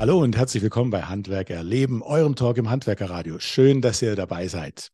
Hallo und herzlich willkommen bei Handwerker Leben, eurem Talk im Handwerkerradio. Schön, dass ihr dabei seid.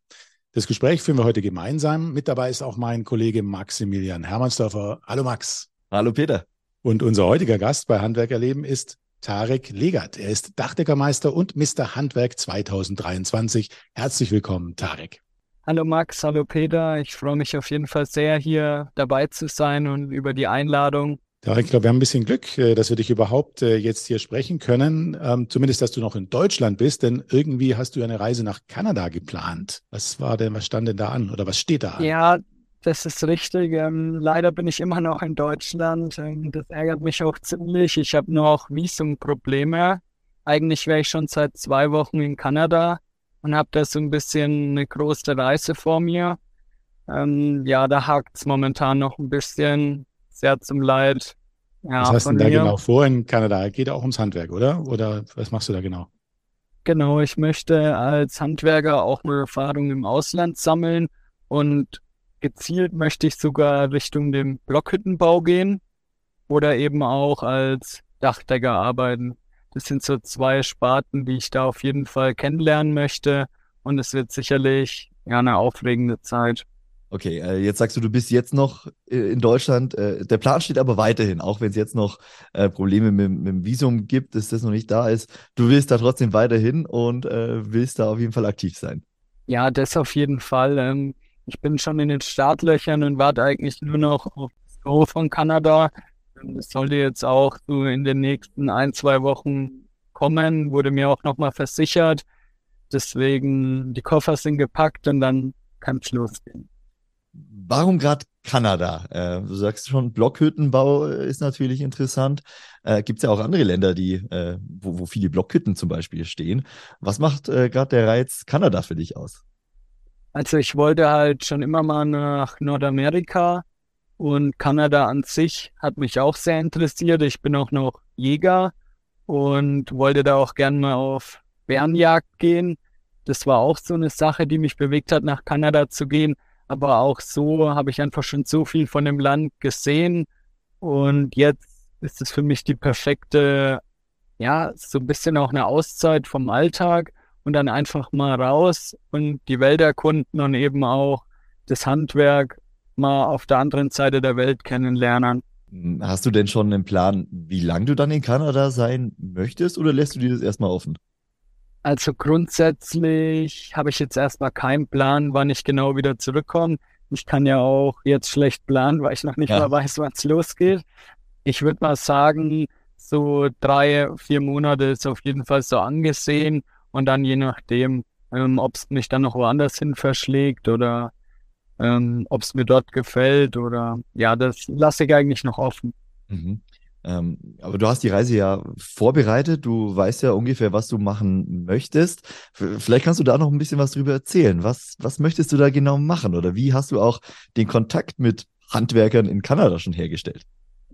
Das Gespräch führen wir heute gemeinsam. Mit dabei ist auch mein Kollege Maximilian Hermannsdorfer. Hallo Max. Hallo Peter. Und unser heutiger Gast bei Handwerker Leben ist Tarek Legat. Er ist Dachdeckermeister und Mr. Handwerk 2023. Herzlich willkommen, Tarek. Hallo Max, hallo Peter. Ich freue mich auf jeden Fall sehr, hier dabei zu sein und über die Einladung ja, ich glaube, wir haben ein bisschen Glück, äh, dass wir dich überhaupt äh, jetzt hier sprechen können. Ähm, zumindest, dass du noch in Deutschland bist, denn irgendwie hast du eine Reise nach Kanada geplant. Was war denn, was stand denn da an oder was steht da an? Ja, das ist richtig. Ähm, leider bin ich immer noch in Deutschland. Das ärgert mich auch ziemlich. Ich habe noch Visumprobleme. Eigentlich wäre ich schon seit zwei Wochen in Kanada und habe da so ein bisschen eine große Reise vor mir. Ähm, ja, da hakt es momentan noch ein bisschen sehr zum Leid. Ja, was hast du denn da genau vor in Kanada? Geht auch ums Handwerk, oder? Oder was machst du da genau? Genau, ich möchte als Handwerker auch mal Erfahrung im Ausland sammeln und gezielt möchte ich sogar Richtung dem Blockhüttenbau gehen oder eben auch als Dachdecker arbeiten. Das sind so zwei Sparten, die ich da auf jeden Fall kennenlernen möchte und es wird sicherlich ja eine aufregende Zeit. Okay, äh, jetzt sagst du, du bist jetzt noch äh, in Deutschland. Äh, der Plan steht aber weiterhin, auch wenn es jetzt noch äh, Probleme mit, mit, dem Visum gibt, dass das noch nicht da ist. Du willst da trotzdem weiterhin und äh, willst da auf jeden Fall aktiv sein. Ja, das auf jeden Fall. Ähm, ich bin schon in den Startlöchern und warte eigentlich nur noch auf das Go von Kanada. Das sollte jetzt auch so in den nächsten ein, zwei Wochen kommen, wurde mir auch nochmal versichert. Deswegen, die Koffer sind gepackt und dann kann es losgehen. Warum gerade Kanada? Äh, du sagst schon, Blockhüttenbau ist natürlich interessant. Äh, Gibt es ja auch andere Länder, die, äh, wo, wo viele Blockhütten zum Beispiel stehen. Was macht äh, gerade der Reiz Kanada für dich aus? Also ich wollte halt schon immer mal nach Nordamerika und Kanada an sich hat mich auch sehr interessiert. Ich bin auch noch Jäger und wollte da auch gern mal auf Bärenjagd gehen. Das war auch so eine Sache, die mich bewegt hat, nach Kanada zu gehen aber auch so habe ich einfach schon so viel von dem Land gesehen und jetzt ist es für mich die perfekte, ja, so ein bisschen auch eine Auszeit vom Alltag und dann einfach mal raus und die Welt erkunden und eben auch das Handwerk mal auf der anderen Seite der Welt kennenlernen. Hast du denn schon einen Plan, wie lange du dann in Kanada sein möchtest oder lässt du dir das erstmal offen? Also grundsätzlich habe ich jetzt erstmal keinen Plan, wann ich genau wieder zurückkomme. Ich kann ja auch jetzt schlecht planen, weil ich noch nicht ja. mal weiß, wann es losgeht. Ich würde mal sagen, so drei, vier Monate ist auf jeden Fall so angesehen und dann je nachdem, ähm, ob es mich dann noch woanders hin verschlägt oder ähm, ob es mir dort gefällt oder ja, das lasse ich eigentlich noch offen. Mhm. Ähm, aber du hast die Reise ja vorbereitet, du weißt ja ungefähr, was du machen möchtest. Vielleicht kannst du da noch ein bisschen was drüber erzählen. Was, was möchtest du da genau machen oder wie hast du auch den Kontakt mit Handwerkern in Kanada schon hergestellt?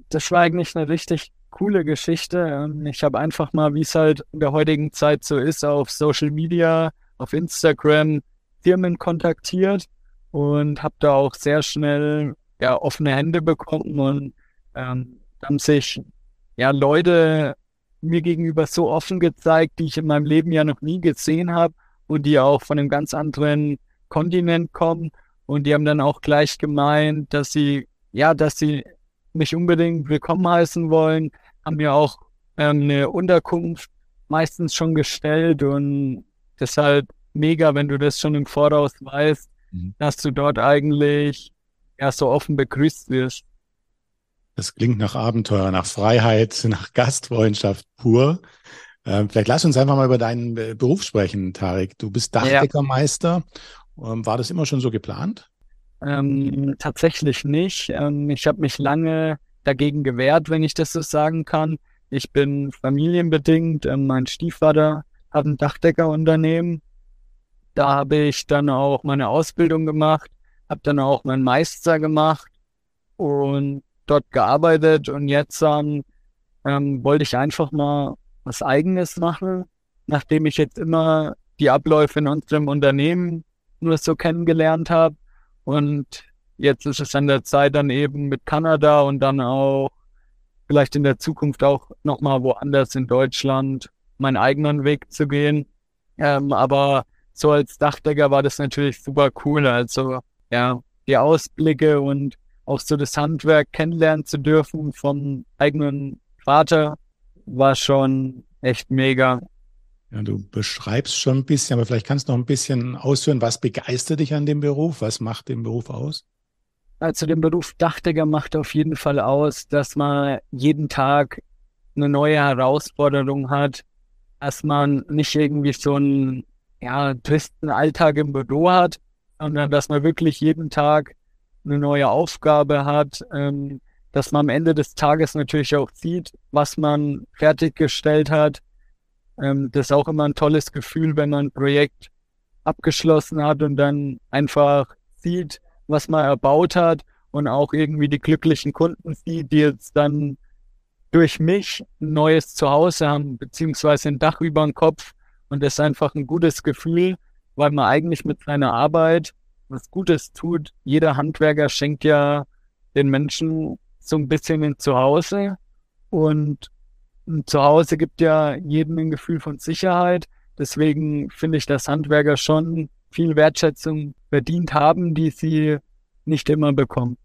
Das war eigentlich eine richtig coole Geschichte. Ähm, ich habe einfach mal, wie es halt in der heutigen Zeit so ist, auf Social Media, auf Instagram Firmen kontaktiert und habe da auch sehr schnell ja, offene Hände bekommen und ähm, haben sich ja Leute mir gegenüber so offen gezeigt, die ich in meinem Leben ja noch nie gesehen habe und die auch von einem ganz anderen Kontinent kommen. Und die haben dann auch gleich gemeint, dass sie, ja, dass sie mich unbedingt willkommen heißen wollen, haben mir auch ähm, eine Unterkunft meistens schon gestellt und deshalb mega, wenn du das schon im Voraus weißt, mhm. dass du dort eigentlich ja so offen begrüßt wirst. Das klingt nach Abenteuer, nach Freiheit, nach Gastfreundschaft pur. Ähm, vielleicht lass uns einfach mal über deinen Beruf sprechen, Tarek. Du bist Dachdeckermeister. Ja. Ähm, war das immer schon so geplant? Ähm, tatsächlich nicht. Ähm, ich habe mich lange dagegen gewehrt, wenn ich das so sagen kann. Ich bin familienbedingt. Ähm, mein Stiefvater hat ein Dachdeckerunternehmen. Da habe ich dann auch meine Ausbildung gemacht, habe dann auch meinen Meister gemacht und dort gearbeitet und jetzt ähm, ähm, wollte ich einfach mal was Eigenes machen, nachdem ich jetzt immer die Abläufe in unserem Unternehmen nur so kennengelernt habe. Und jetzt ist es an der Zeit dann eben mit Kanada und dann auch vielleicht in der Zukunft auch nochmal woanders in Deutschland meinen eigenen Weg zu gehen. Ähm, aber so als Dachdecker war das natürlich super cool. Also ja, die Ausblicke und auch so das Handwerk kennenlernen zu dürfen vom eigenen Vater war schon echt mega. Ja, du beschreibst schon ein bisschen, aber vielleicht kannst du noch ein bisschen ausführen, was begeistert dich an dem Beruf? Was macht den Beruf aus? Also den Beruf Dachdecker macht auf jeden Fall aus, dass man jeden Tag eine neue Herausforderung hat, dass man nicht irgendwie so einen ja, tristen Alltag im Büro hat, sondern dass man wirklich jeden Tag eine neue Aufgabe hat, ähm, dass man am Ende des Tages natürlich auch sieht, was man fertiggestellt hat. Ähm, das ist auch immer ein tolles Gefühl, wenn man ein Projekt abgeschlossen hat und dann einfach sieht, was man erbaut hat und auch irgendwie die glücklichen Kunden sieht, die jetzt dann durch mich ein neues Zuhause haben, beziehungsweise ein Dach über dem Kopf. Und das ist einfach ein gutes Gefühl, weil man eigentlich mit seiner Arbeit was Gutes tut. Jeder Handwerker schenkt ja den Menschen so ein bisschen ein Zuhause. Und ein Zuhause gibt ja jedem ein Gefühl von Sicherheit. Deswegen finde ich, dass Handwerker schon viel Wertschätzung verdient haben, die sie nicht immer bekommen.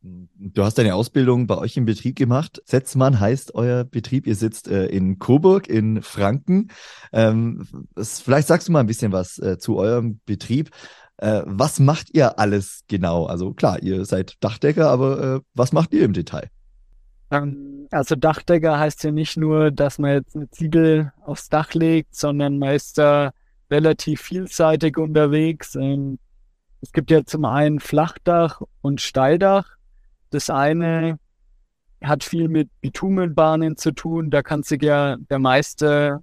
Du hast deine Ausbildung bei euch im Betrieb gemacht. Setzmann heißt euer Betrieb. Ihr sitzt äh, in Coburg in Franken. Ähm, vielleicht sagst du mal ein bisschen was äh, zu eurem Betrieb. Äh, was macht ihr alles genau? Also klar, ihr seid Dachdecker, aber äh, was macht ihr im Detail? Ähm, also Dachdecker heißt ja nicht nur, dass man jetzt eine Ziegel aufs Dach legt, sondern man ist da relativ vielseitig unterwegs. Ähm, es gibt ja zum einen Flachdach und Steildach. Das eine hat viel mit Bitumenbahnen zu tun. Da kann sich ja der meiste,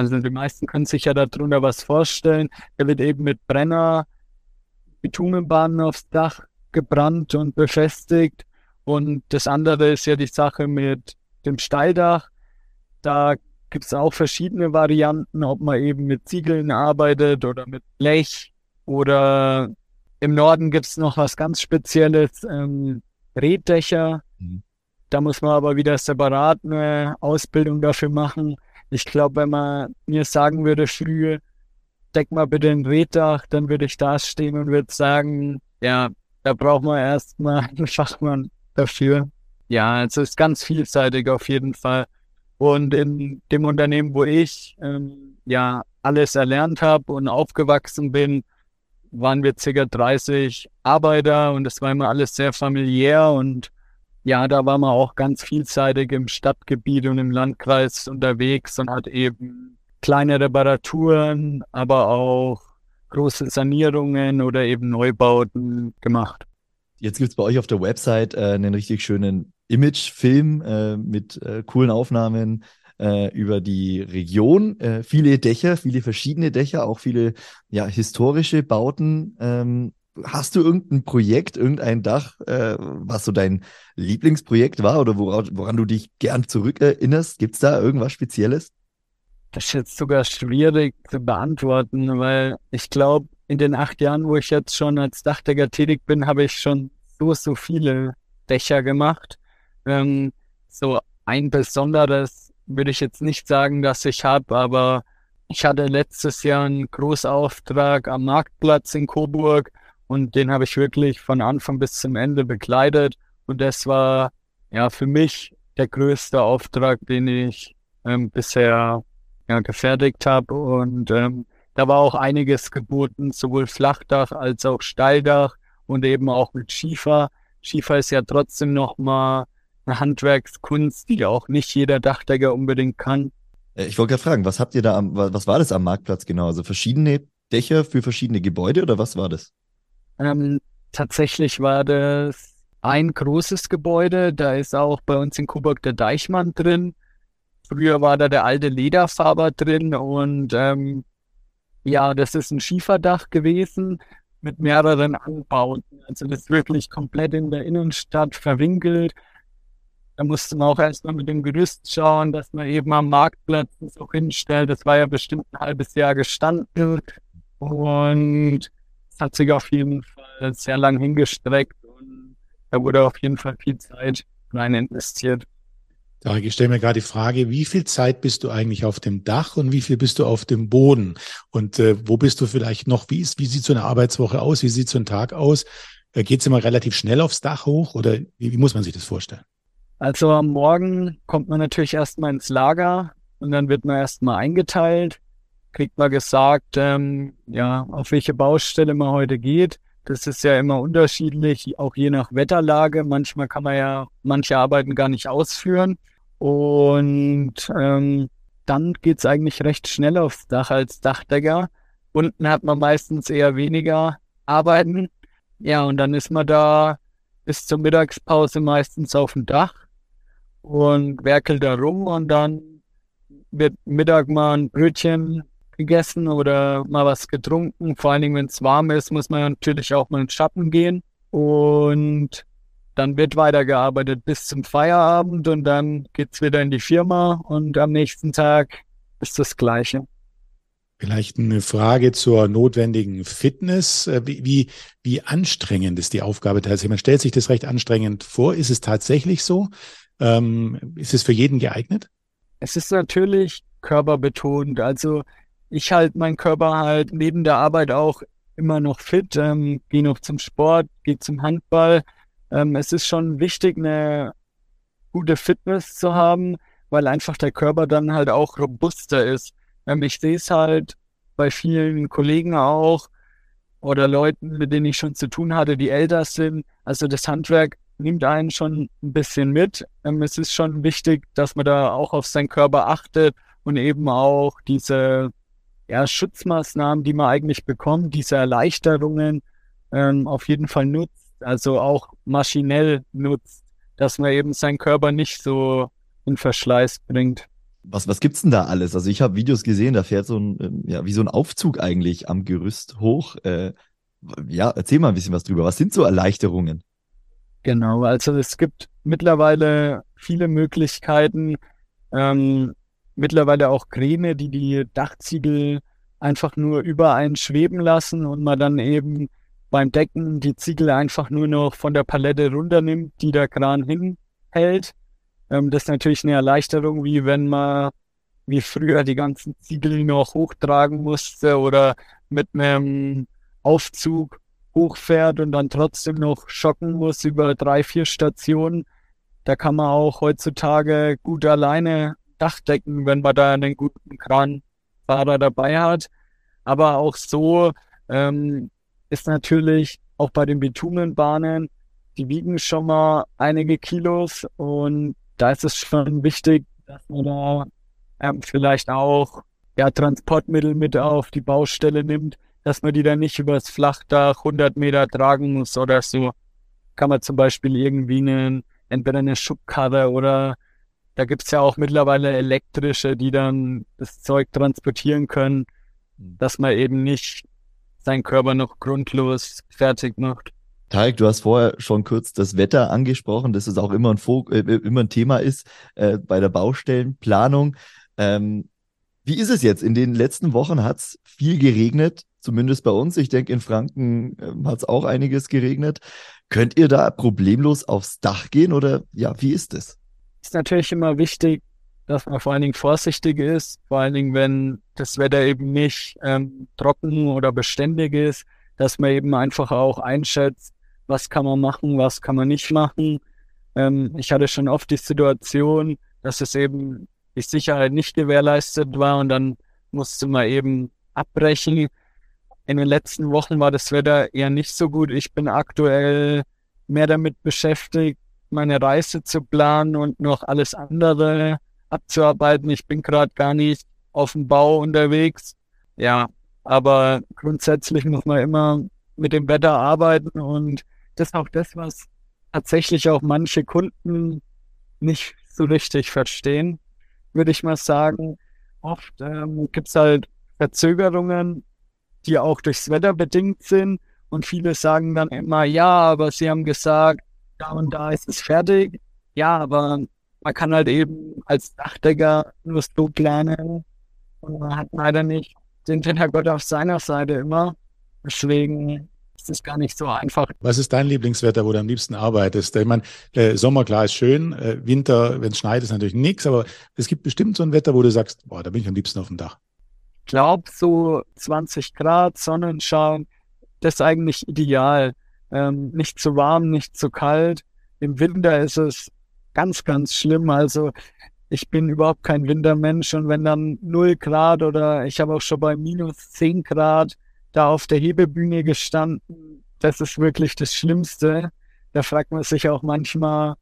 also die meisten können sich ja darunter was vorstellen. Der wird eben mit Brenner, Bitumenbahnen aufs Dach gebrannt und befestigt. Und das andere ist ja die Sache mit dem Steildach. Da gibt es auch verschiedene Varianten, ob man eben mit Ziegeln arbeitet oder mit Blech oder im Norden gibt es noch was ganz Spezielles, ähm, Reddächer. Mhm. Da muss man aber wieder separat eine Ausbildung dafür machen. Ich glaube, wenn man mir sagen würde, früh, deck mal bitte ein Reddach, dann würde ich da stehen und würde sagen, ja, da braucht man erstmal einen Fachmann dafür. Ja, also ist ganz vielseitig auf jeden Fall. Und in dem Unternehmen, wo ich ähm, ja alles erlernt habe und aufgewachsen bin, waren wir circa 30 Arbeiter und es war immer alles sehr familiär und ja, da war man auch ganz vielseitig im Stadtgebiet und im Landkreis unterwegs und hat eben kleine Reparaturen, aber auch große Sanierungen oder eben Neubauten gemacht. Jetzt gibt es bei euch auf der Website äh, einen richtig schönen Imagefilm äh, mit äh, coolen Aufnahmen äh, über die Region. Äh, viele Dächer, viele verschiedene Dächer, auch viele ja, historische Bauten. Ähm, hast du irgendein Projekt, irgendein Dach, äh, was so dein Lieblingsprojekt war oder woran, woran du dich gern zurückerinnerst? Gibt es da irgendwas Spezielles? Das ist jetzt sogar schwierig zu beantworten, weil ich glaube, in den acht Jahren, wo ich jetzt schon als Dachdecker tätig bin, habe ich schon so, so viele Dächer gemacht. Ähm, so ein besonderes würde ich jetzt nicht sagen, dass ich habe, aber ich hatte letztes Jahr einen Großauftrag am Marktplatz in Coburg und den habe ich wirklich von Anfang bis zum Ende begleitet und das war ja für mich der größte Auftrag, den ich ähm, bisher ja, gefertigt habe und ähm, da war auch einiges geboten, sowohl Flachdach als auch Steildach und eben auch mit Schiefer. Schiefer ist ja trotzdem nochmal eine Handwerkskunst, die auch nicht jeder Dachdecker unbedingt kann. Äh, ich wollte gerade fragen, was habt ihr da am, was war das am Marktplatz genau? Also verschiedene Dächer für verschiedene Gebäude oder was war das? Ähm, tatsächlich war das ein großes Gebäude. Da ist auch bei uns in Coburg der Deichmann drin. Früher war da der alte Lederfaber drin und ähm, ja, das ist ein Schieferdach gewesen mit mehreren Anbauten. Also das ist wirklich komplett in der Innenstadt verwinkelt. Da musste man auch erstmal mit dem Gerüst schauen, dass man eben am Marktplatz das auch hinstellt. Das war ja bestimmt ein halbes Jahr gestanden. Und hat sich auf jeden Fall sehr lang hingestreckt und da wurde auf jeden Fall viel Zeit rein investiert. Ich stelle mir gerade die Frage, wie viel Zeit bist du eigentlich auf dem Dach und wie viel bist du auf dem Boden? Und äh, wo bist du vielleicht noch? Wie, ist, wie sieht so eine Arbeitswoche aus? Wie sieht so ein Tag aus? Äh, Geht es immer relativ schnell aufs Dach hoch oder wie, wie muss man sich das vorstellen? Also am Morgen kommt man natürlich erstmal ins Lager und dann wird man erstmal eingeteilt, kriegt man gesagt, ähm, ja, auf welche Baustelle man heute geht. Das ist ja immer unterschiedlich, auch je nach Wetterlage. Manchmal kann man ja manche Arbeiten gar nicht ausführen. Und ähm, dann geht's eigentlich recht schnell aufs Dach als Dachdecker. Unten hat man meistens eher weniger Arbeiten. Ja, und dann ist man da bis zur Mittagspause meistens auf dem Dach und werkelt da rum und dann wird Mittag mal ein Brötchen gegessen oder mal was getrunken. Vor allen Dingen, wenn es warm ist, muss man natürlich auch mal in den Schatten gehen. Und dann wird weitergearbeitet bis zum Feierabend und dann geht's wieder in die Firma und am nächsten Tag ist das Gleiche. Vielleicht eine Frage zur notwendigen Fitness. Äh, wie, wie, wie anstrengend ist die Aufgabe tatsächlich? Man stellt sich das recht anstrengend vor. Ist es tatsächlich so? Ähm, ist es für jeden geeignet? Es ist natürlich körperbetont. Also ich halte meinen Körper halt neben der Arbeit auch immer noch fit, ähm, gehe noch zum Sport, gehe zum Handball. Ähm, es ist schon wichtig, eine gute Fitness zu haben, weil einfach der Körper dann halt auch robuster ist. Ähm, ich sehe es halt bei vielen Kollegen auch oder Leuten, mit denen ich schon zu tun hatte, die älter sind. Also das Handwerk nimmt einen schon ein bisschen mit. Ähm, es ist schon wichtig, dass man da auch auf seinen Körper achtet und eben auch diese ja, Schutzmaßnahmen, die man eigentlich bekommt, diese Erleichterungen ähm, auf jeden Fall nutzt, also auch maschinell nutzt, dass man eben seinen Körper nicht so in Verschleiß bringt. Was, was gibt's denn da alles? Also ich habe Videos gesehen, da fährt so ein, ähm, ja, wie so ein Aufzug eigentlich am Gerüst hoch. Äh, ja, erzähl mal ein bisschen was drüber. Was sind so Erleichterungen? Genau, also es gibt mittlerweile viele Möglichkeiten, ähm, mittlerweile auch Kräne, die die Dachziegel einfach nur über einen schweben lassen und man dann eben beim Decken die Ziegel einfach nur noch von der Palette runternimmt, die der Kran hinhält. Ähm, das ist natürlich eine Erleichterung, wie wenn man wie früher die ganzen Ziegel noch hochtragen musste oder mit einem Aufzug hochfährt und dann trotzdem noch schocken muss über drei, vier Stationen. Da kann man auch heutzutage gut alleine Dachdecken, wenn man da einen guten Kranfahrer dabei hat. Aber auch so ähm, ist natürlich auch bei den Bitumenbahnen, die wiegen schon mal einige Kilos und da ist es schon wichtig, dass man da ähm, vielleicht auch ja, Transportmittel mit auf die Baustelle nimmt, dass man die dann nicht übers Flachdach 100 Meter tragen muss oder so. Kann man zum Beispiel irgendwie einen, entweder eine Schubkarre oder da gibt's ja auch mittlerweile elektrische, die dann das Zeug transportieren können, hm. dass man eben nicht seinen Körper noch grundlos fertig macht. Tarek, du hast vorher schon kurz das Wetter angesprochen, dass es auch immer ein, Fo äh, immer ein Thema ist äh, bei der Baustellenplanung. Ähm, wie ist es jetzt? In den letzten Wochen hat es viel geregnet, zumindest bei uns. Ich denke, in Franken äh, hat es auch einiges geregnet. Könnt ihr da problemlos aufs Dach gehen oder ja, wie ist es? Ist natürlich immer wichtig, dass man vor allen Dingen vorsichtig ist, vor allen Dingen, wenn das Wetter eben nicht ähm, trocken oder beständig ist, dass man eben einfach auch einschätzt, was kann man machen, was kann man nicht machen. Ähm, ich hatte schon oft die Situation, dass es eben die Sicherheit nicht gewährleistet war und dann musste man eben abbrechen. In den letzten Wochen war das Wetter eher nicht so gut. Ich bin aktuell mehr damit beschäftigt, meine Reise zu planen und noch alles andere abzuarbeiten. Ich bin gerade gar nicht auf dem Bau unterwegs. Ja, aber grundsätzlich muss man immer mit dem Wetter arbeiten und das ist auch das, was tatsächlich auch manche Kunden nicht so richtig verstehen, würde ich mal sagen. Oft ähm, gibt es halt Verzögerungen, die auch durchs Wetter bedingt sind und viele sagen dann immer, ja, aber sie haben gesagt, da und da ist es fertig. Ja, aber man kann halt eben als Dachdecker nur so planen und man hat leider nicht den Hintergott auf seiner Seite immer. Deswegen es ist gar nicht so einfach. Was ist dein Lieblingswetter, wo du am liebsten arbeitest? Ich meine, äh, Sommer klar ist schön, äh, Winter, wenn es schneit, ist natürlich nichts, aber es gibt bestimmt so ein Wetter, wo du sagst, boah, da bin ich am liebsten auf dem Dach. Ich glaube, so 20 Grad, Sonnenschein, das ist eigentlich ideal. Ähm, nicht zu warm, nicht zu kalt. Im Winter ist es ganz, ganz schlimm. Also ich bin überhaupt kein Wintermensch und wenn dann 0 Grad oder ich habe auch schon bei minus 10 Grad da auf der Hebebühne gestanden, das ist wirklich das Schlimmste. Da fragt man sich auch manchmal,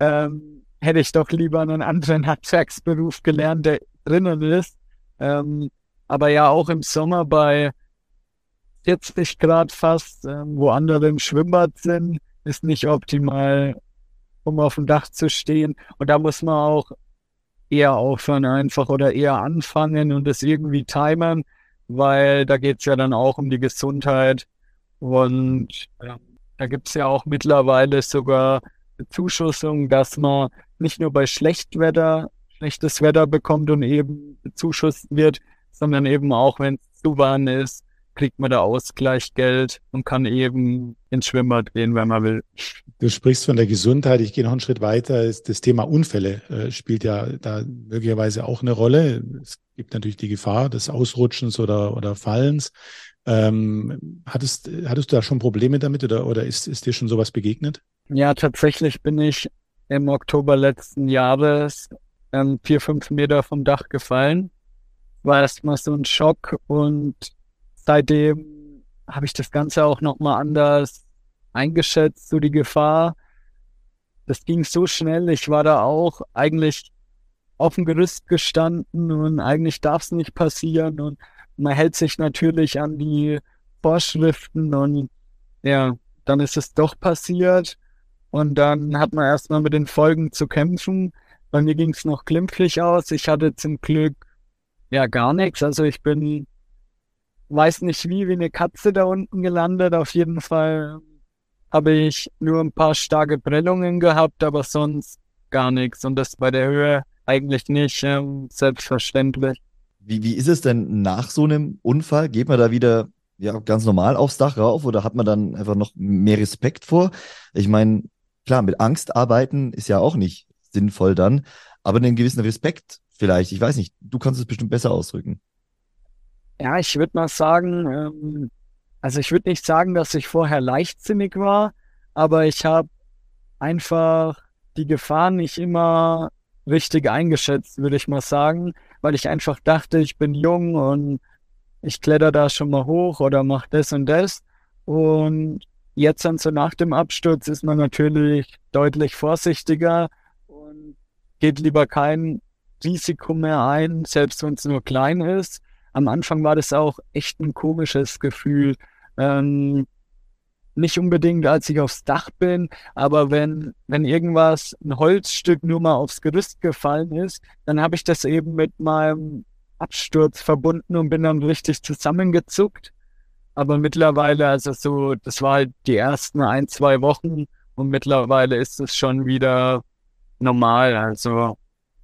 ähm, hätte ich doch lieber einen anderen Handwerksberuf gelernt, der drinnen ist. Ähm, aber ja, auch im Sommer bei 40 Grad fast, ähm, wo andere im Schwimmbad sind, ist nicht optimal, um auf dem Dach zu stehen. Und da muss man auch eher aufhören einfach oder eher anfangen und das irgendwie timern, weil da geht's ja dann auch um die Gesundheit. Und ja, da gibt's ja auch mittlerweile sogar Bezuschussung, dass man nicht nur bei Schlechtwetter schlechtes Wetter bekommt und eben bezuschusst wird, sondern eben auch, wenn es zu warm ist, kriegt man da Ausgleichgeld und kann eben ins Schwimmbad gehen, wenn man will. Du sprichst von der Gesundheit. Ich gehe noch einen Schritt weiter. Das Thema Unfälle äh, spielt ja da möglicherweise auch eine Rolle. Es gibt natürlich die Gefahr des Ausrutschens oder, oder Fallens. Ähm, hattest, hattest du da schon Probleme damit oder, oder ist, ist dir schon sowas begegnet? Ja, tatsächlich bin ich im Oktober letzten Jahres ähm, vier, fünf Meter vom Dach gefallen. War erstmal so ein Schock und seitdem habe ich das Ganze auch nochmal anders eingeschätzt, so die Gefahr. Das ging so schnell. Ich war da auch eigentlich auf dem Gerüst gestanden und eigentlich darf es nicht passieren und man hält sich natürlich an die Vorschriften und ja, dann ist es doch passiert und dann hat man erstmal mit den Folgen zu kämpfen. Bei mir ging es noch glimpflich aus. Ich hatte zum Glück ja gar nichts. Also ich bin weiß nicht wie, wie eine Katze da unten gelandet. Auf jeden Fall habe ich nur ein paar starke Prellungen gehabt, aber sonst gar nichts. Und das bei der Höhe eigentlich nicht ähm, selbstverständlich. Wie, wie ist es denn nach so einem Unfall? Geht man da wieder ja, ganz normal aufs Dach rauf oder hat man dann einfach noch mehr Respekt vor? Ich meine, klar, mit Angst arbeiten ist ja auch nicht sinnvoll dann, aber einen gewissen Respekt vielleicht. Ich weiß nicht, du kannst es bestimmt besser ausdrücken. Ja, ich würde mal sagen, ähm, also ich würde nicht sagen, dass ich vorher leichtsinnig war, aber ich habe einfach die Gefahr nicht immer richtig eingeschätzt, würde ich mal sagen, weil ich einfach dachte, ich bin jung und ich kletter da schon mal hoch oder mach das und das. Und jetzt dann so nach dem Absturz ist man natürlich deutlich vorsichtiger und geht lieber kein Risiko mehr ein, selbst wenn es nur klein ist am Anfang war das auch echt ein komisches Gefühl. Ähm, nicht unbedingt, als ich aufs Dach bin, aber wenn, wenn irgendwas, ein Holzstück nur mal aufs Gerüst gefallen ist, dann habe ich das eben mit meinem Absturz verbunden und bin dann richtig zusammengezuckt. Aber mittlerweile, also so, das war halt die ersten ein, zwei Wochen und mittlerweile ist es schon wieder normal. Also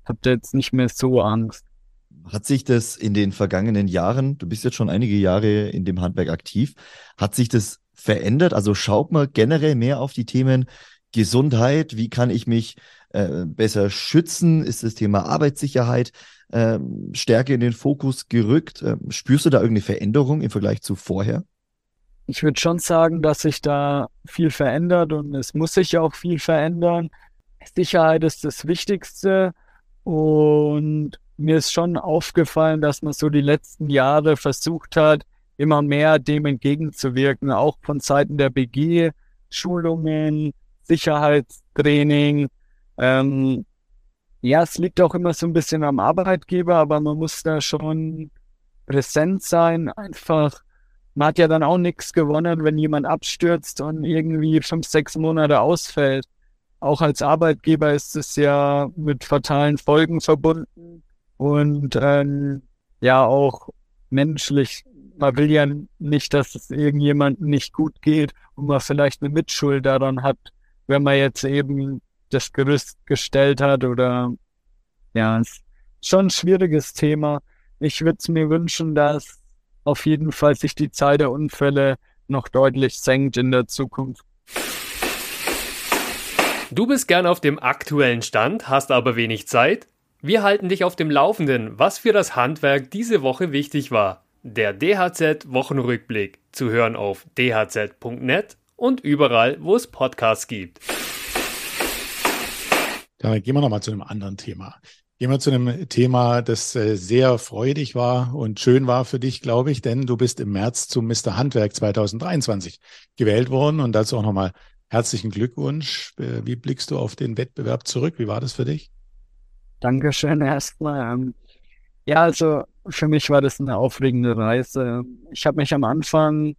habt ihr jetzt nicht mehr so Angst. Hat sich das in den vergangenen Jahren, du bist jetzt schon einige Jahre in dem Handwerk aktiv, hat sich das verändert? Also schaut man generell mehr auf die Themen Gesundheit, wie kann ich mich äh, besser schützen? Ist das Thema Arbeitssicherheit äh, stärker in den Fokus gerückt? Äh, spürst du da irgendeine Veränderung im Vergleich zu vorher? Ich würde schon sagen, dass sich da viel verändert und es muss sich auch viel verändern. Sicherheit ist das Wichtigste und mir ist schon aufgefallen, dass man so die letzten Jahre versucht hat, immer mehr dem entgegenzuwirken, auch von Seiten der BG, Schulungen, Sicherheitstraining. Ähm, ja, es liegt auch immer so ein bisschen am Arbeitgeber, aber man muss da schon präsent sein. Einfach, man hat ja dann auch nichts gewonnen, wenn jemand abstürzt und irgendwie fünf, sechs Monate ausfällt. Auch als Arbeitgeber ist es ja mit fatalen Folgen verbunden. Und ähm, ja, auch menschlich. Man will ja nicht, dass es irgendjemandem nicht gut geht und man vielleicht eine Mitschuld daran hat, wenn man jetzt eben das Gerüst gestellt hat oder ja, ist schon ein schwieriges Thema. Ich würde es mir wünschen, dass auf jeden Fall sich die Zahl der Unfälle noch deutlich senkt in der Zukunft. Du bist gern auf dem aktuellen Stand, hast aber wenig Zeit? Wir halten dich auf dem Laufenden, was für das Handwerk diese Woche wichtig war. Der DHZ Wochenrückblick zu hören auf dhz.net und überall, wo es Podcasts gibt. Dann gehen wir nochmal zu einem anderen Thema. Gehen wir zu einem Thema, das äh, sehr freudig war und schön war für dich, glaube ich, denn du bist im März zum Mr. Handwerk 2023 gewählt worden und dazu auch nochmal herzlichen Glückwunsch. Äh, wie blickst du auf den Wettbewerb zurück? Wie war das für dich? Dankeschön erstmal. Ähm, ja, also für mich war das eine aufregende Reise. Ich habe mich am Anfang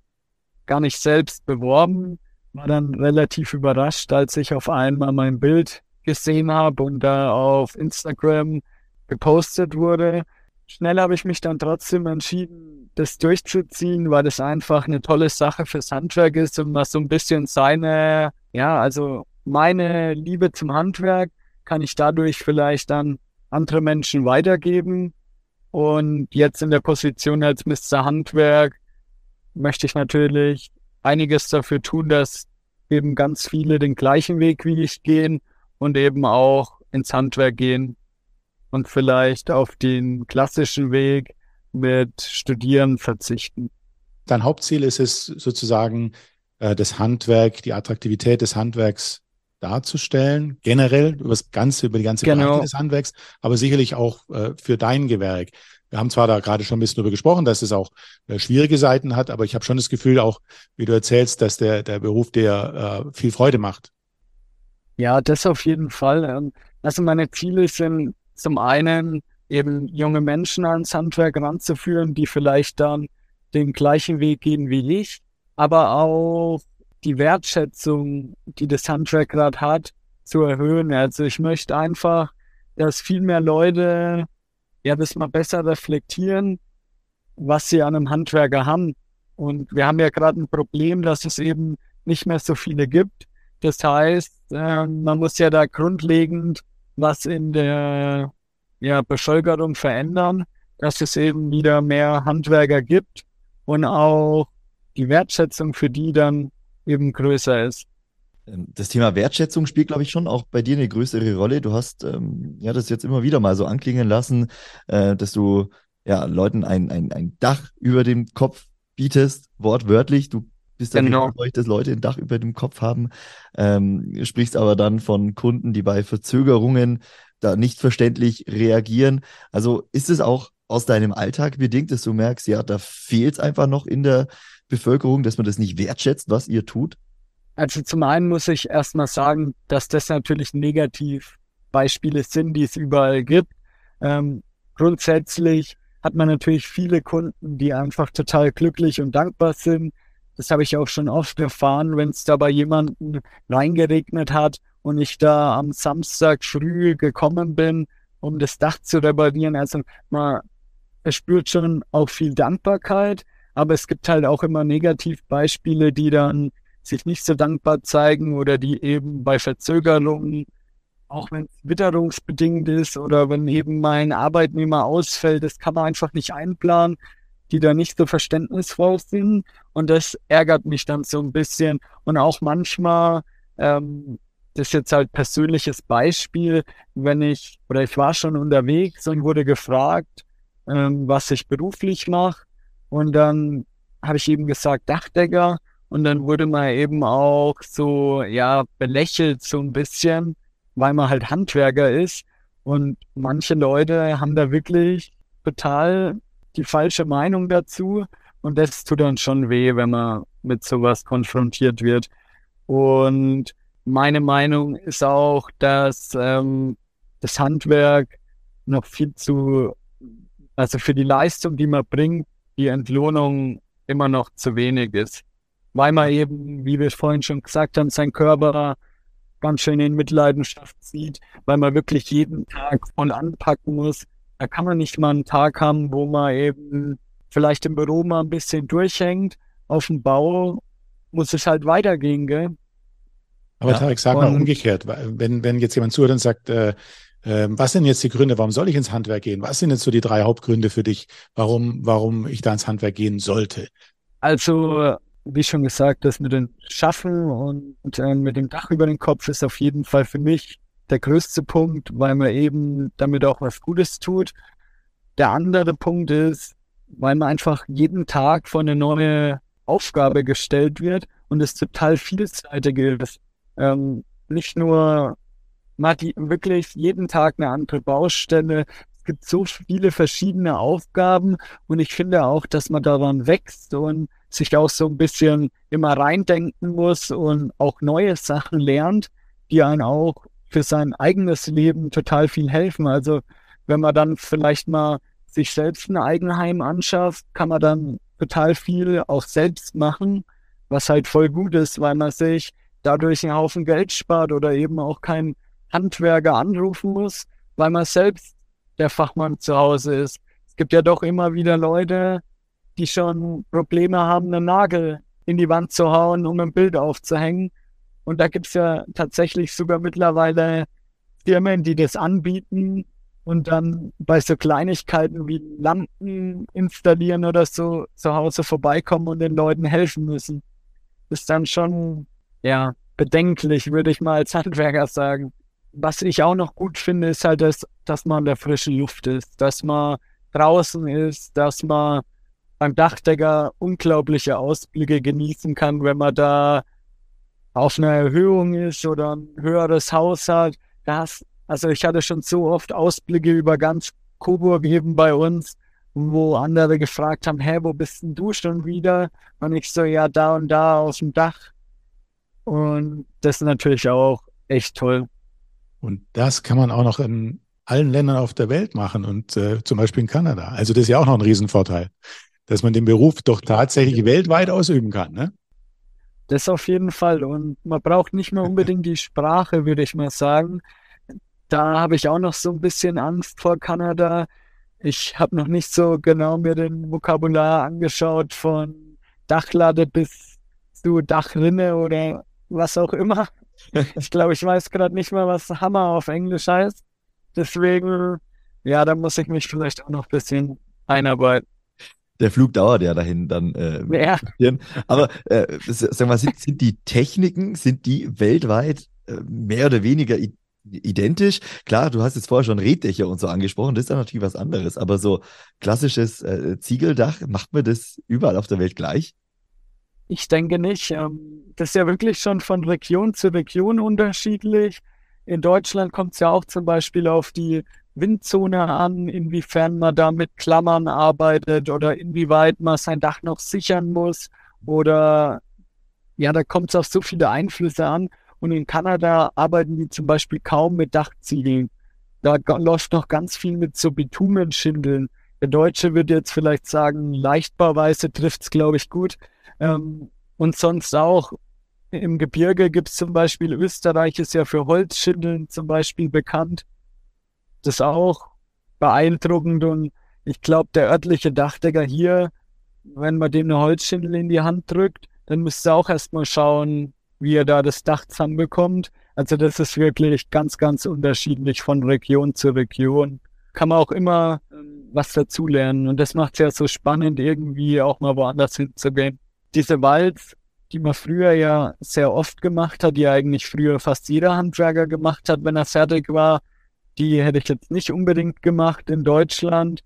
gar nicht selbst beworben, war dann relativ überrascht, als ich auf einmal mein Bild gesehen habe und da auf Instagram gepostet wurde. Schnell habe ich mich dann trotzdem entschieden, das durchzuziehen, weil das einfach eine tolle Sache fürs Handwerk ist und was so ein bisschen seine, ja, also meine Liebe zum Handwerk kann ich dadurch vielleicht dann andere Menschen weitergeben. Und jetzt in der Position als Mr. Handwerk möchte ich natürlich einiges dafür tun, dass eben ganz viele den gleichen Weg wie ich gehen und eben auch ins Handwerk gehen und vielleicht auf den klassischen Weg mit Studieren verzichten. Dein Hauptziel ist es sozusagen, äh, das Handwerk, die Attraktivität des Handwerks darzustellen, generell über das ganze, über die ganze genau. Breite des Handwerks, aber sicherlich auch äh, für dein Gewerk. Wir haben zwar da gerade schon ein bisschen darüber gesprochen, dass es auch äh, schwierige Seiten hat, aber ich habe schon das Gefühl, auch wie du erzählst, dass der, der Beruf dir äh, viel Freude macht. Ja, das auf jeden Fall. Ähm, also meine Ziele sind zum einen eben junge Menschen ans Handwerk ranzuführen, die vielleicht dann den gleichen Weg gehen wie ich, aber auch die Wertschätzung, die das Handwerk gerade hat, zu erhöhen. Also ich möchte einfach, dass viel mehr Leute ja das mal besser reflektieren, was sie an einem Handwerker haben. Und wir haben ja gerade ein Problem, dass es eben nicht mehr so viele gibt. Das heißt, äh, man muss ja da grundlegend was in der ja, Bevölkerung verändern, dass es eben wieder mehr Handwerker gibt und auch die Wertschätzung für die dann eben größer ist. Ähm, das Thema Wertschätzung spielt, glaube ich, schon auch bei dir eine größere Rolle. Du hast ähm, ja das jetzt immer wieder mal so anklingen lassen, äh, dass du ja Leuten ein, ein, ein Dach über dem Kopf bietest, wortwörtlich. Du bist dann genau. dass Leute ein Dach über dem Kopf haben, ähm, sprichst aber dann von Kunden, die bei Verzögerungen da nicht verständlich reagieren. Also ist es auch aus deinem Alltag bedingt, dass du merkst, ja, da fehlt es einfach noch in der Bevölkerung, dass man das nicht wertschätzt, was ihr tut? Also zum einen muss ich erstmal sagen, dass das natürlich Negativbeispiele sind, die es überall gibt. Ähm, grundsätzlich hat man natürlich viele Kunden, die einfach total glücklich und dankbar sind. Das habe ich auch schon oft erfahren, wenn es da bei jemandem reingeregnet hat und ich da am Samstag früh gekommen bin, um das Dach zu reparieren. Also man spürt schon auch viel Dankbarkeit, aber es gibt halt auch immer Negativbeispiele, die dann sich nicht so dankbar zeigen oder die eben bei Verzögerungen, auch wenn es witterungsbedingt ist oder wenn eben mein Arbeitnehmer ausfällt, das kann man einfach nicht einplanen, die da nicht so verständnisvoll sind. Und das ärgert mich dann so ein bisschen. Und auch manchmal, ähm, das ist jetzt halt persönliches Beispiel, wenn ich, oder ich war schon unterwegs und wurde gefragt, ähm, was ich beruflich mache. Und dann habe ich eben gesagt, Dachdecker. Und dann wurde man eben auch so, ja, belächelt so ein bisschen, weil man halt Handwerker ist. Und manche Leute haben da wirklich total die falsche Meinung dazu. Und das tut dann schon weh, wenn man mit sowas konfrontiert wird. Und meine Meinung ist auch, dass ähm, das Handwerk noch viel zu, also für die Leistung, die man bringt, die Entlohnung immer noch zu wenig ist weil man eben, wie wir vorhin schon gesagt haben, sein Körper ganz schön in Mitleidenschaft zieht, weil man wirklich jeden Tag voll anpacken muss. Da kann man nicht mal einen Tag haben, wo man eben vielleicht im Büro mal ein bisschen durchhängt. Auf dem Bau muss es halt weitergehen, gell? Aber ja, Tarek, sag mal umgekehrt, wenn, wenn jetzt jemand zuhört und sagt, äh, äh, was sind jetzt die Gründe, warum soll ich ins Handwerk gehen? Was sind jetzt so die drei Hauptgründe für dich, warum, warum ich da ins Handwerk gehen sollte? Also wie schon gesagt, das mit dem Schaffen und, und äh, mit dem Dach über den Kopf ist auf jeden Fall für mich der größte Punkt, weil man eben damit auch was Gutes tut. Der andere Punkt ist, weil man einfach jeden Tag vor eine neue Aufgabe gestellt wird und es total vielseitig ist. Ähm, nicht nur man hat wirklich jeden Tag eine andere Baustelle. Es gibt so viele verschiedene Aufgaben und ich finde auch, dass man daran wächst und sich auch so ein bisschen immer reindenken muss und auch neue Sachen lernt, die einen auch für sein eigenes Leben total viel helfen. Also wenn man dann vielleicht mal sich selbst ein Eigenheim anschafft, kann man dann total viel auch selbst machen, was halt voll gut ist, weil man sich dadurch einen Haufen Geld spart oder eben auch kein Handwerker anrufen muss, weil man selbst der Fachmann zu Hause ist. Es gibt ja doch immer wieder Leute, die schon Probleme haben, einen Nagel in die Wand zu hauen, um ein Bild aufzuhängen. Und da gibt es ja tatsächlich sogar mittlerweile Firmen, die das anbieten und dann bei so Kleinigkeiten wie Lampen installieren oder so zu Hause vorbeikommen und den Leuten helfen müssen. ist dann schon, ja, bedenklich, würde ich mal als Handwerker sagen was ich auch noch gut finde, ist halt, dass, dass man in der frischen Luft ist, dass man draußen ist, dass man beim Dachdecker unglaubliche Ausblicke genießen kann, wenn man da auf einer Erhöhung ist oder ein höheres Haus hat. Das, also ich hatte schon so oft Ausblicke über ganz Coburg eben bei uns, wo andere gefragt haben, hä, wo bist denn du schon wieder? Und ich so, ja, da und da auf dem Dach. Und das ist natürlich auch echt toll. Und das kann man auch noch in allen Ländern auf der Welt machen und äh, zum Beispiel in Kanada. Also das ist ja auch noch ein Riesenvorteil, dass man den Beruf doch tatsächlich weltweit ausüben kann. Ne? Das auf jeden Fall. Und man braucht nicht mehr unbedingt die Sprache, würde ich mal sagen. Da habe ich auch noch so ein bisschen Angst vor Kanada. Ich habe noch nicht so genau mir den Vokabular angeschaut von Dachlade bis zu Dachrinne oder was auch immer. ich glaube, ich weiß gerade nicht mal, was Hammer auf Englisch heißt. Deswegen, ja, da muss ich mich vielleicht auch noch ein bisschen einarbeiten. Der Flug dauert ja dahin dann. Äh, ja. Aber äh, sag mal, sind, sind die Techniken, sind die weltweit äh, mehr oder weniger identisch? Klar, du hast jetzt vorher schon Reddächer und so angesprochen, das ist dann natürlich was anderes. Aber so klassisches äh, Ziegeldach, macht man das überall auf der Welt gleich? Ich denke nicht. Ähm, das ist ja wirklich schon von Region zu Region unterschiedlich. In Deutschland kommt es ja auch zum Beispiel auf die Windzone an, inwiefern man da mit Klammern arbeitet oder inwieweit man sein Dach noch sichern muss. Oder ja, da kommt es auf so viele Einflüsse an. Und in Kanada arbeiten die zum Beispiel kaum mit Dachziegeln. Da läuft noch ganz viel mit so Bitumenschindeln. Der Deutsche würde jetzt vielleicht sagen, leichtbauweise trifft es, glaube ich, gut. Ähm, und sonst auch im Gebirge gibt es zum Beispiel, Österreich ist ja für Holzschindeln zum Beispiel bekannt. Das ist auch beeindruckend und ich glaube, der örtliche Dachdecker hier, wenn man dem eine Holzschindel in die Hand drückt, dann müsste auch erstmal schauen, wie er da das Dach zusammenbekommt. Also das ist wirklich ganz, ganz unterschiedlich von Region zu Region. Kann man auch immer ähm, was dazulernen und das macht es ja so spannend, irgendwie auch mal woanders hinzugehen diese Walz, die man früher ja sehr oft gemacht hat, die eigentlich früher fast jeder Handwerker gemacht hat, wenn er fertig war, die hätte ich jetzt nicht unbedingt gemacht in Deutschland.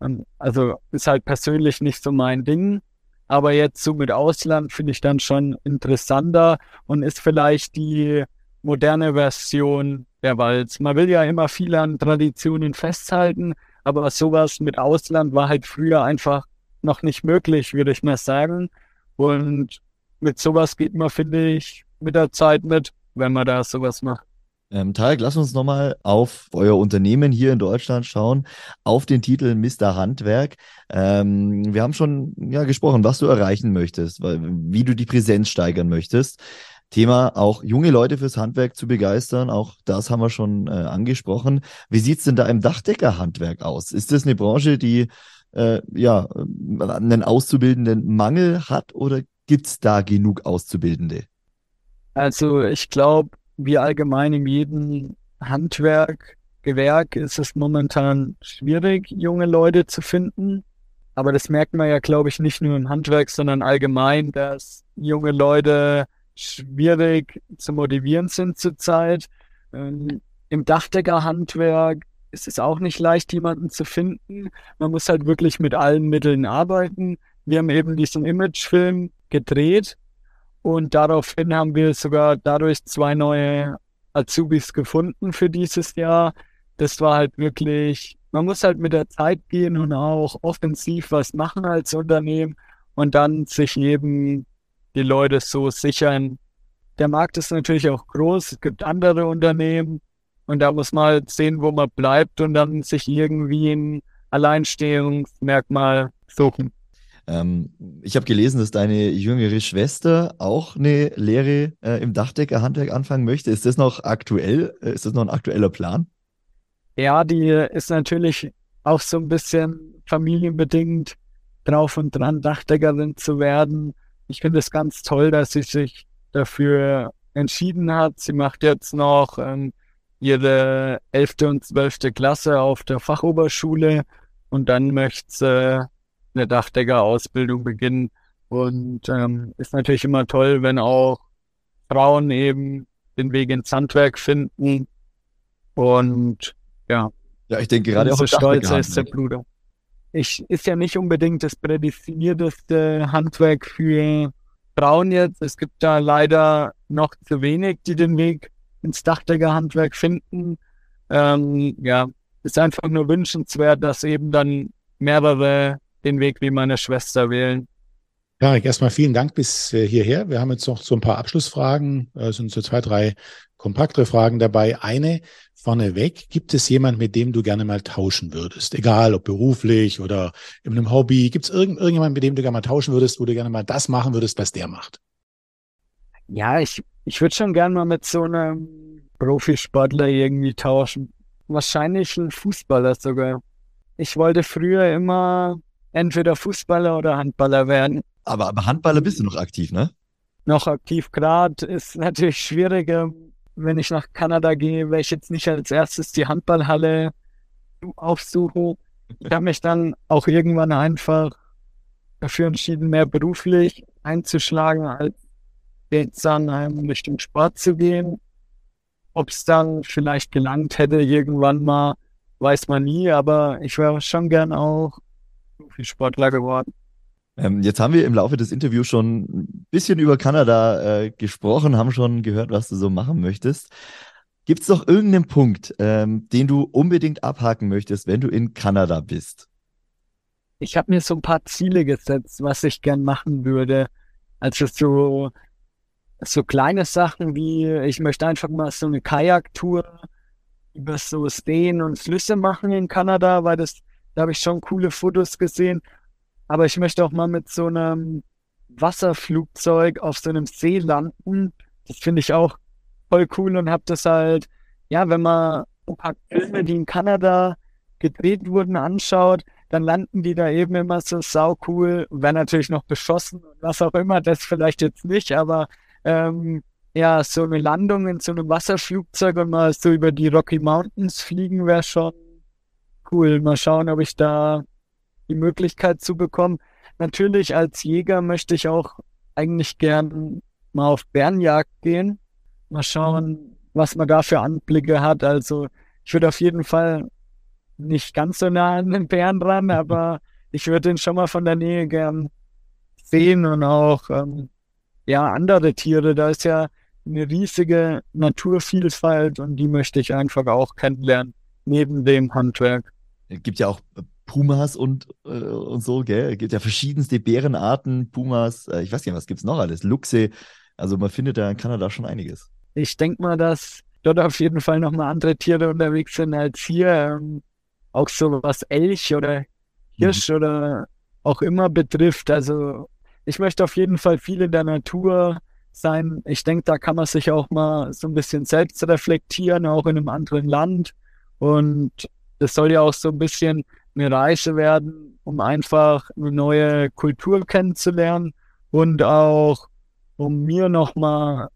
Ähm, also ist halt persönlich nicht so mein Ding. Aber jetzt so mit Ausland finde ich dann schon interessanter und ist vielleicht die moderne Version der Walz. Man will ja immer viel an Traditionen festhalten, aber sowas mit Ausland war halt früher einfach noch nicht möglich, würde ich mal sagen. Und mit sowas geht man, finde ich, mit der Zeit mit, wenn man da sowas macht. Ähm, Tarek, lass uns nochmal auf euer Unternehmen hier in Deutschland schauen, auf den Titel Mr. Handwerk. Ähm, wir haben schon ja, gesprochen, was du erreichen möchtest, wie du die Präsenz steigern möchtest. Thema auch junge Leute fürs Handwerk zu begeistern, auch das haben wir schon äh, angesprochen. Wie sieht's denn da im Dachdeckerhandwerk aus? Ist das eine Branche, die äh, ja, einen auszubildenden Mangel hat oder gibt es da genug Auszubildende? Also ich glaube, wie allgemein in jedem Handwerk, Gewerk ist es momentan schwierig, junge Leute zu finden. Aber das merkt man ja, glaube ich, nicht nur im Handwerk, sondern allgemein, dass junge Leute schwierig zu motivieren sind zurzeit. Ähm, Im Dachdeckerhandwerk ist es auch nicht leicht, jemanden zu finden. Man muss halt wirklich mit allen Mitteln arbeiten. Wir haben eben diesen Imagefilm gedreht und daraufhin haben wir sogar dadurch zwei neue Azubis gefunden für dieses Jahr. Das war halt wirklich man muss halt mit der Zeit gehen und auch offensiv was machen als Unternehmen und dann sich eben die Leute so sichern. Der Markt ist natürlich auch groß, es gibt andere Unternehmen und da muss man halt sehen, wo man bleibt und dann sich irgendwie ein Alleinstehungsmerkmal suchen. Ähm, ich habe gelesen, dass deine jüngere Schwester auch eine Lehre äh, im Dachdeckerhandwerk anfangen möchte. Ist das noch aktuell? Äh, ist das noch ein aktueller Plan? Ja, die ist natürlich auch so ein bisschen familienbedingt drauf und dran, Dachdeckerin zu werden. Ich finde es ganz toll, dass sie sich dafür entschieden hat. Sie macht jetzt noch ähm, ihre elfte und zwölfte Klasse auf der Fachoberschule und dann möchte sie eine Dachdeckerausbildung beginnen. Und ähm, ist natürlich immer toll, wenn auch Frauen eben den Weg ins Handwerk finden. Und ja. Ja, ich denke gerade auch so stolz ist der Bruder. Ich ist ja nicht unbedingt das prädestinierteste Handwerk für Frauen jetzt. Es gibt da leider noch zu wenig, die den Weg ins Dachdeckerhandwerk finden. Ähm, ja, ist einfach nur wünschenswert, dass eben dann mehrere den Weg wie meine Schwester wählen. Ja, erstmal vielen Dank bis äh, hierher. Wir haben jetzt noch so ein paar Abschlussfragen, äh, sind so zwei, drei kompaktere Fragen dabei. Eine vorneweg, gibt es jemand, mit dem du gerne mal tauschen würdest? Egal, ob beruflich oder in einem Hobby. Gibt es irgend, irgendjemand, mit dem du gerne mal tauschen würdest, wo du gerne mal das machen würdest, was der macht? Ja, ich, ich würde schon gerne mal mit so einem Profisportler irgendwie tauschen. Wahrscheinlich ein Fußballer sogar. Ich wollte früher immer entweder Fußballer oder Handballer werden. Aber, aber Handballer bist du noch aktiv, ne? Noch aktiv gerade ist natürlich schwieriger. Wenn ich nach Kanada gehe, werde ich jetzt nicht als erstes die Handballhalle aufsuchen. Ich habe mich dann auch irgendwann einfach dafür entschieden, mehr beruflich einzuschlagen, als jetzt dann ähm, Richtung Sport zu gehen. Ob es dann vielleicht gelangt hätte irgendwann mal, weiß man nie, aber ich wäre schon gern auch Profisportler geworden. Ähm, jetzt haben wir im Laufe des Interviews schon ein bisschen über Kanada äh, gesprochen, haben schon gehört, was du so machen möchtest. Gibt es noch irgendeinen Punkt, ähm, den du unbedingt abhaken möchtest, wenn du in Kanada bist? Ich habe mir so ein paar Ziele gesetzt, was ich gern machen würde. Also so, so kleine Sachen wie, ich möchte einfach mal so eine Kajaktour über so Seen und Flüsse machen in Kanada, weil das, da habe ich schon coole Fotos gesehen. Aber ich möchte auch mal mit so einem Wasserflugzeug auf so einem See landen. Das finde ich auch voll cool und habe das halt, ja, wenn man ein paar Filme, die in Kanada gedreht wurden, anschaut, dann landen die da eben immer so sau cool, werden natürlich noch beschossen und was auch immer, das vielleicht jetzt nicht, aber ähm, ja, so eine Landung in so einem Wasserflugzeug und mal so über die Rocky Mountains fliegen wäre schon cool. Mal schauen, ob ich da die Möglichkeit zu bekommen. Natürlich als Jäger möchte ich auch eigentlich gern mal auf Bärenjagd gehen. Mal schauen, was man da für Anblicke hat. Also ich würde auf jeden Fall nicht ganz so nah an den Bären ran, aber ich würde ihn schon mal von der Nähe gern sehen und auch ähm, ja andere Tiere. Da ist ja eine riesige Naturvielfalt und die möchte ich einfach auch kennenlernen neben dem Handwerk. Es gibt ja auch Pumas und, äh, und so, gell? Es gibt ja verschiedenste Bärenarten, Pumas, äh, ich weiß gar nicht, was gibt es noch alles, Luchse. Also man findet ja in Kanada schon einiges. Ich denke mal, dass dort auf jeden Fall nochmal andere Tiere unterwegs sind als hier. Ähm, auch so was Elch oder Hirsch mhm. oder auch immer betrifft. Also ich möchte auf jeden Fall viel in der Natur sein. Ich denke, da kann man sich auch mal so ein bisschen selbst reflektieren, auch in einem anderen Land. Und das soll ja auch so ein bisschen eine Reise werden, um einfach eine neue Kultur kennenzulernen und auch um mir nochmal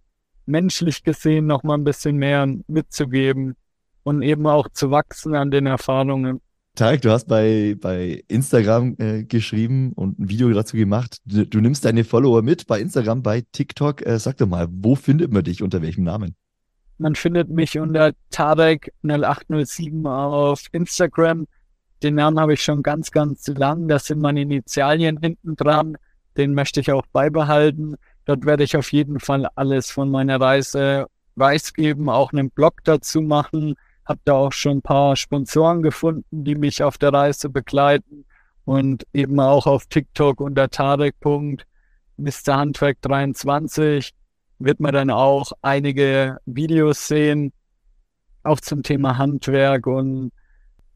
menschlich gesehen nochmal ein bisschen mehr mitzugeben und eben auch zu wachsen an den Erfahrungen. Tarek, du hast bei, bei Instagram äh, geschrieben und ein Video dazu gemacht. Du, du, nimmst deine Follower mit bei Instagram, bei TikTok. Äh, sag doch mal, wo findet man dich? Unter welchem Namen? Man findet mich unter Tarek0807 auf Instagram. Den Namen habe ich schon ganz, ganz lang. Das sind meine Initialien hinten dran. Den möchte ich auch beibehalten. Dort werde ich auf jeden Fall alles von meiner Reise preisgeben, auch einen Blog dazu machen. Habe da auch schon ein paar Sponsoren gefunden, die mich auf der Reise begleiten und eben auch auf TikTok unter Tarek. Mr. Handwerk 23 wird man dann auch einige Videos sehen, auch zum Thema Handwerk und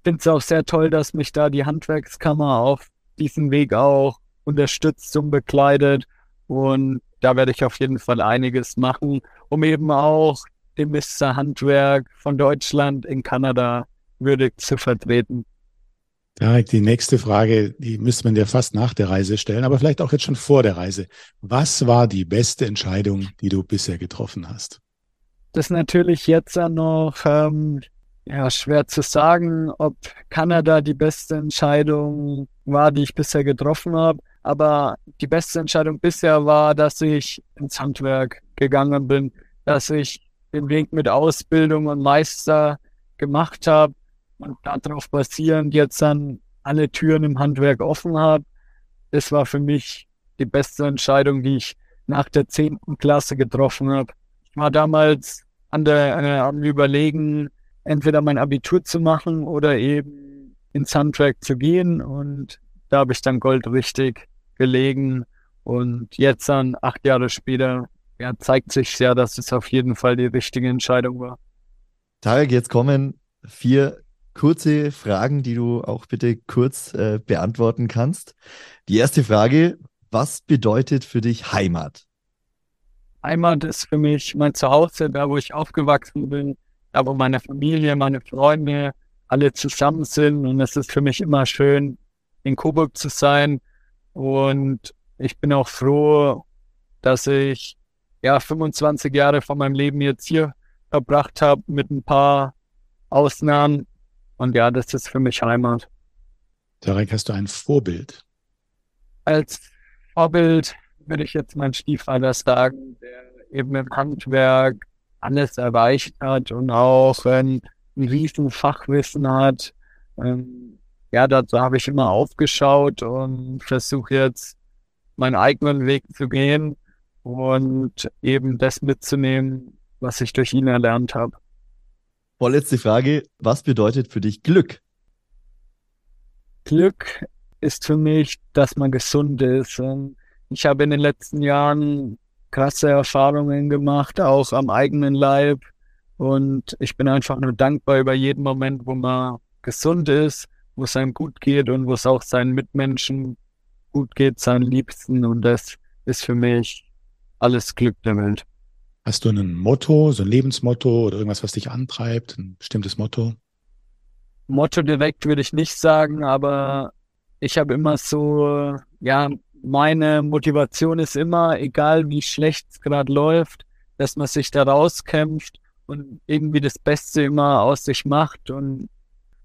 finde es auch sehr toll, dass mich da die Handwerkskammer auf diesem Weg auch unterstützt und bekleidet. Und da werde ich auf jeden Fall einiges machen, um eben auch dem Mr. Handwerk von Deutschland in Kanada würdig zu vertreten. Tarek, die nächste Frage, die müsste man dir fast nach der Reise stellen, aber vielleicht auch jetzt schon vor der Reise. Was war die beste Entscheidung, die du bisher getroffen hast? Das ist natürlich jetzt noch ähm, ja, schwer zu sagen, ob Kanada die beste Entscheidung war, die ich bisher getroffen habe. Aber die beste Entscheidung bisher war, dass ich ins Handwerk gegangen bin, dass ich den Weg mit Ausbildung und Meister gemacht habe und darauf basierend jetzt dann alle Türen im Handwerk offen habe. Das war für mich die beste Entscheidung, die ich nach der zehnten Klasse getroffen habe. Ich war damals an der, äh, am Überlegen, entweder mein Abitur zu machen oder eben ins Handwerk zu gehen. Und da habe ich dann Gold richtig gelegen. Und jetzt dann, acht Jahre später, ja, zeigt sich ja, dass es auf jeden Fall die richtige Entscheidung war. Tarek, jetzt kommen vier kurze Fragen, die du auch bitte kurz äh, beantworten kannst. Die erste Frage, was bedeutet für dich Heimat? Heimat ist für mich mein Zuhause, da wo ich aufgewachsen bin da wo meine Familie, meine Freunde alle zusammen sind. Und es ist für mich immer schön, in Coburg zu sein. Und ich bin auch froh, dass ich ja 25 Jahre von meinem Leben jetzt hier verbracht habe mit ein paar Ausnahmen. Und ja, das ist für mich Heimat. Tarek, hast du ein Vorbild? Als Vorbild würde ich jetzt meinen Stiefvater sagen, der eben im Handwerk alles erreicht hat und auch ein riesen Fachwissen hat. Ähm, ja, dazu habe ich immer aufgeschaut und versuche jetzt meinen eigenen Weg zu gehen und eben das mitzunehmen, was ich durch ihn erlernt habe. Vorletzte Frage. Was bedeutet für dich Glück? Glück ist für mich, dass man gesund ist. Ich habe in den letzten Jahren krasse Erfahrungen gemacht, auch am eigenen Leib. Und ich bin einfach nur dankbar über jeden Moment, wo man gesund ist, wo es einem gut geht und wo es auch seinen Mitmenschen gut geht, seinen Liebsten. Und das ist für mich alles Glück der Welt. Hast du ein Motto, so ein Lebensmotto oder irgendwas, was dich antreibt, ein bestimmtes Motto? Motto direkt würde ich nicht sagen, aber ich habe immer so, ja, meine Motivation ist immer, egal wie schlecht es gerade läuft, dass man sich da rauskämpft und irgendwie das Beste immer aus sich macht und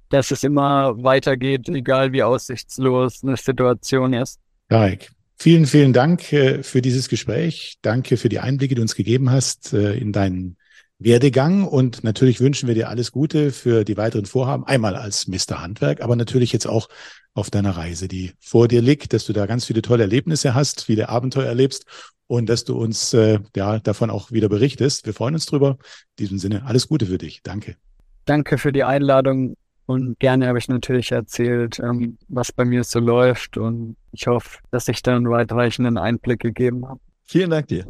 dass es immer weitergeht, egal wie aussichtslos eine Situation ist. Tarek, vielen, vielen Dank äh, für dieses Gespräch. Danke für die Einblicke, die du uns gegeben hast äh, in deinen Werdegang und natürlich wünschen wir dir alles Gute für die weiteren Vorhaben. Einmal als Mr. Handwerk, aber natürlich jetzt auch auf deiner Reise, die vor dir liegt, dass du da ganz viele tolle Erlebnisse hast, viele Abenteuer erlebst und dass du uns äh, ja davon auch wieder berichtest. Wir freuen uns drüber. In diesem Sinne alles Gute für dich. Danke. Danke für die Einladung und gerne habe ich natürlich erzählt, ähm, was bei mir so läuft und ich hoffe, dass ich da einen weitreichenden Einblick gegeben habe. Vielen Dank dir.